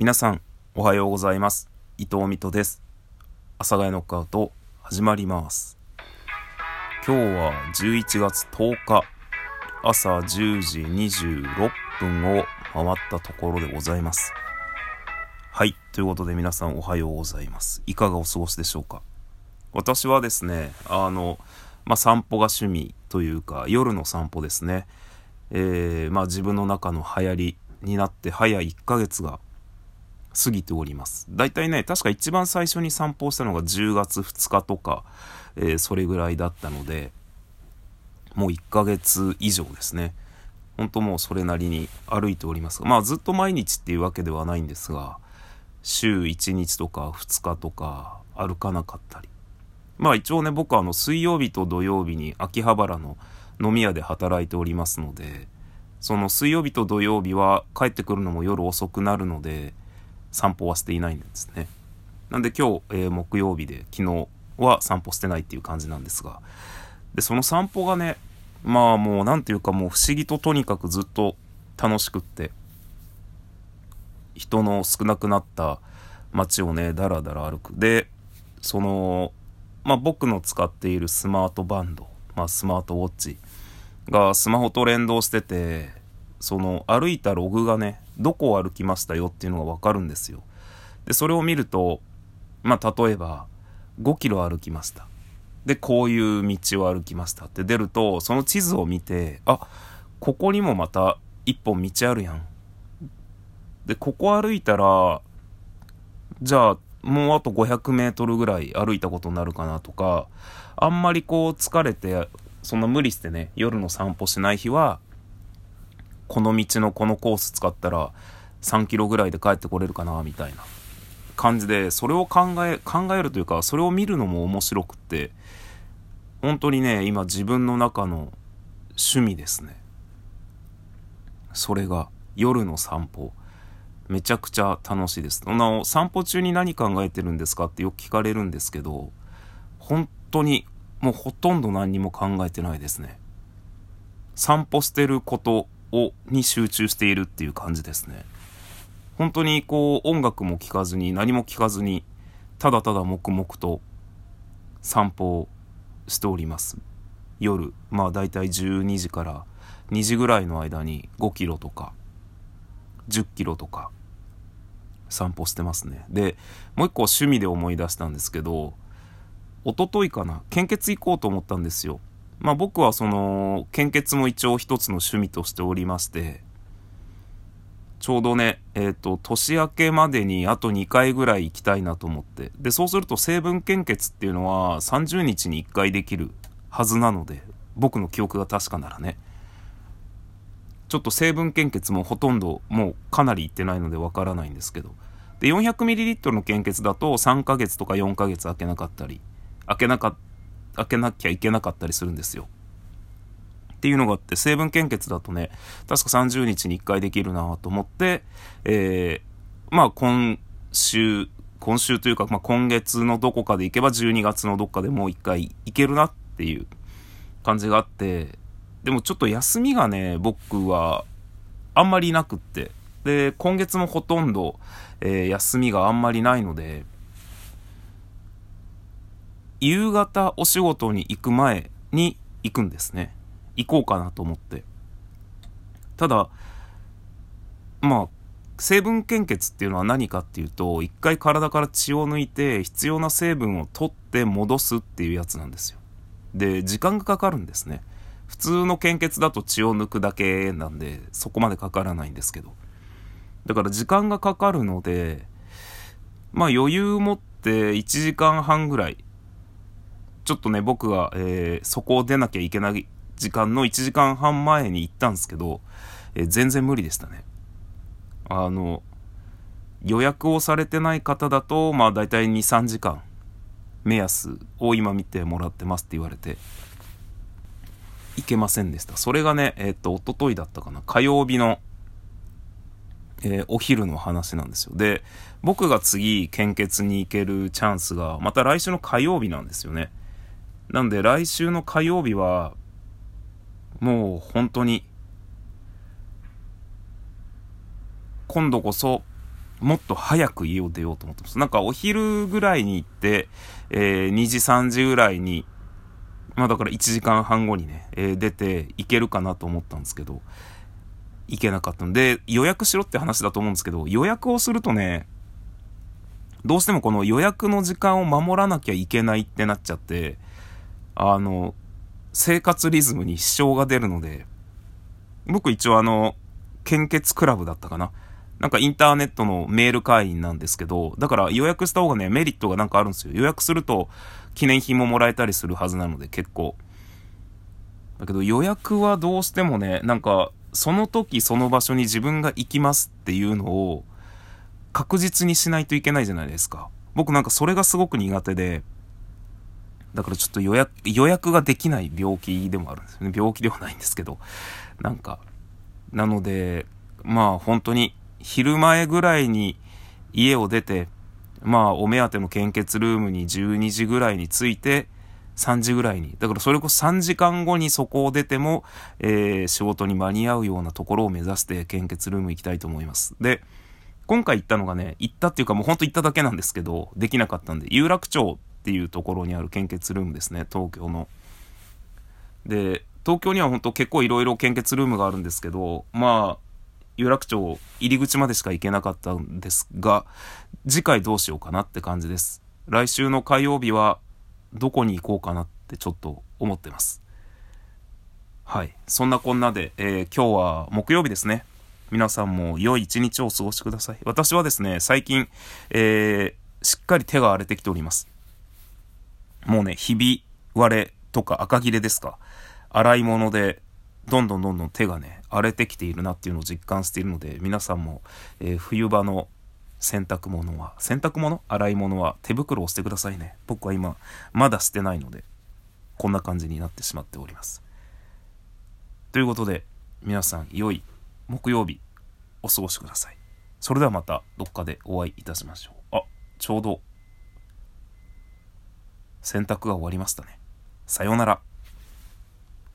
皆さん、おはようございます。伊藤美斗です。阿佐ヶ谷ノックアウト、始まります。今日は11月10日、朝10時26分を回ったところでございます。はい。ということで皆さんおはようございます。いかがお過ごしでしょうか？私はですね、あの、まあ、散歩が趣味というか、夜の散歩ですね。えー、まあ自分の中の流行りになって早1ヶ月が過ぎております。だいたいね、確か一番最初に散歩したのが10月2日とか、えーそれぐらいだったので、もう1ヶ月以上ですね。本当もうそれなりに歩いておりますが、まあずっと毎日っていうわけではないんですが、週1日とか2日とか歩かなかったり。まあ一応ね、僕はあの水曜日と土曜日に秋葉原の飲み屋で働いておりますので、その水曜日と土曜日は帰ってくるのも夜遅くなるので、散歩はしていないんですね。なんで今日、えー木曜日で昨日は散歩してないっていう感じなんですが。で、その散歩がね、まあもうなんていうかもう不思議ととにかくずっと楽しくって、人の少なくなった街をね、だらだら歩く。で、その、まあ僕の使っているスマートバンド、まあスマートウォッチがスマホと連動してて、その歩いたログがね、どこを歩きましたよっていうのがわかるんですよ。で、それを見ると、まあ例えば5キロ歩きました。で、こういう道を歩きましたって出ると、その地図を見て、あ、ここにもまた一本道あるやん。で、ここ歩いたら、じゃあ、もうあと500メートルぐらい歩いたことになるかなとか、あんまりこう疲れて、そんな無理してね、夜の散歩しない日は、この道のこのコース使ったら3キロぐらいで帰ってこれるかな、みたいな感じで、それを考え、考えるというか、それを見るのも面白くって、本当にね、今自分の中の趣味ですね。それが夜の散歩。めちゃくちゃ楽しいです。あの、散歩中に何考えてるんですかってよく聞かれるんですけど、本当にもうほとんど何にも考えてないですね。散歩してることを、に集中しているっていう感じですね。本当にこう音楽も聴かずに何も聞かずに、ただただ黙々と散歩をしております。夜、まあだいたい12時から2時ぐらいの間に5キロとか10キロとか散歩してますね。で、もう一個趣味で思い出したんですけど、一昨日かな、献血行こうと思ったんですよ。まあ僕はその、献血も一応一つの趣味としておりまして、ちょうどね、えっ、と、年明けまでにあと2回ぐらい行きたいなと思って。で、そうすると成分献血っていうのは30日に1回できるはずなので、僕の記憶が確かならね。ちょっと成分献血もほとんどもうかなり行ってないのでわからないんですけど。で、400ml の献血だと3ヶ月とか4ヶ月開けなかったり、開けなか、開けなきゃいけなかったりするんですよ。っていうのがあって、成分献血だとね、確か30日に1回できるなと思って、えー、まあ今週、今週というか、まあ今月のどこかで行けば12月のどっかでもう1回行けるなっていう感じがあって、でもちょっと休みがね、僕はあんまりなくって、で、今月もほとんど、えー休みがあんまりないので、夕方お仕事に行く前に行くんですね。行こうかなと思って。ただ、まあ、成分献血っていうのは何かっていうと、一回体から血を抜いて必要な成分を取って戻すっていうやつなんですよ。で、時間がかかるんですね。普通の献血だと血を抜くだけなんで、そこまでかからないんですけど。だから時間がかかるので、まあ余裕を持って1時間半ぐらい、ちょっとね、僕が、えーそこを出なきゃいけない時間の1時間半前に行ったんですけど、えー全然無理でしたね。あの、予約をされてない方だと、まあ大体2、3時間目安を今見てもらってますって言われて、いけませんでした。それがね、えっ、と、一昨日だったかな。火曜日の、えーお昼の話なんですよ。で、僕が次、献血に行けるチャンスが、また来週の火曜日なんですよね。なんで、来週の火曜日は、もう本当に、今度こそもっと早く家を出ようと思ってます。なんかお昼ぐらいに行って、えー、2時3時ぐらいに、まあだから1時間半後にね、えー、出て行けるかなと思ったんですけど、行けなかったんで、予約しろって話だと思うんですけど、予約をするとね、どうしてもこの予約の時間を守らなきゃいけないってなっちゃって、あの、生活リズムに支障が出るので、僕一応あの、献血クラブだったかな。なんかインターネットのメール会員なんですけど、だから予約した方がね、メリットがなんかあるんですよ。予約すると記念品ももらえたりするはずなので結構。だけど予約はどうしてもね、なんかその時その場所に自分が行きますっていうのを確実にしないといけないじゃないですか。僕なんかそれがすごく苦手で、だからちょっと予約、予約ができない病気でもあるんですよね。病気ではないんですけど。なんか、なので、まあ本当に昼前ぐらいに家を出て、まあお目当ての献血ルームに12時ぐらいに着いて、3時ぐらいに。だからそれこそ3時間後にそこを出ても、えー、仕事に間に合うようなところを目指して献血ルーム行きたいと思います。で、今回行ったのがね、行ったっていうかもうほんと行っただけなんですけど、できなかったんで、有楽町っていうところにある献血ルームですね、東京の。で、東京には本当結構いろいろ献血ルームがあるんですけど、まあ、有楽町入り口までしか行けなかったんですが、次回どうしようかなって感じです。来週の火曜日はどこに行こうかなってちょっと思ってます。はい。そんなこんなで、えー、今日は木曜日ですね。皆さんも良い一日をお過ごしください。私はですね、最近、えー、しっかり手が荒れてきております。もうね、ひび割れとか赤切れですか。洗い物で、どんどんどんどん手がね、荒れてきているなっていうのを実感しているので、皆さんも、えー、冬場の洗濯物は、洗濯物？洗い物は手袋をしてくださいね。僕は今、まだしてないので、こんな感じになってしまっております。ということで、皆さん、良い木曜日、お過ごしください。それではまた、どっかでお会いいたしましょう。あ、ちょうど、洗濯が終わりましたね。さようなら。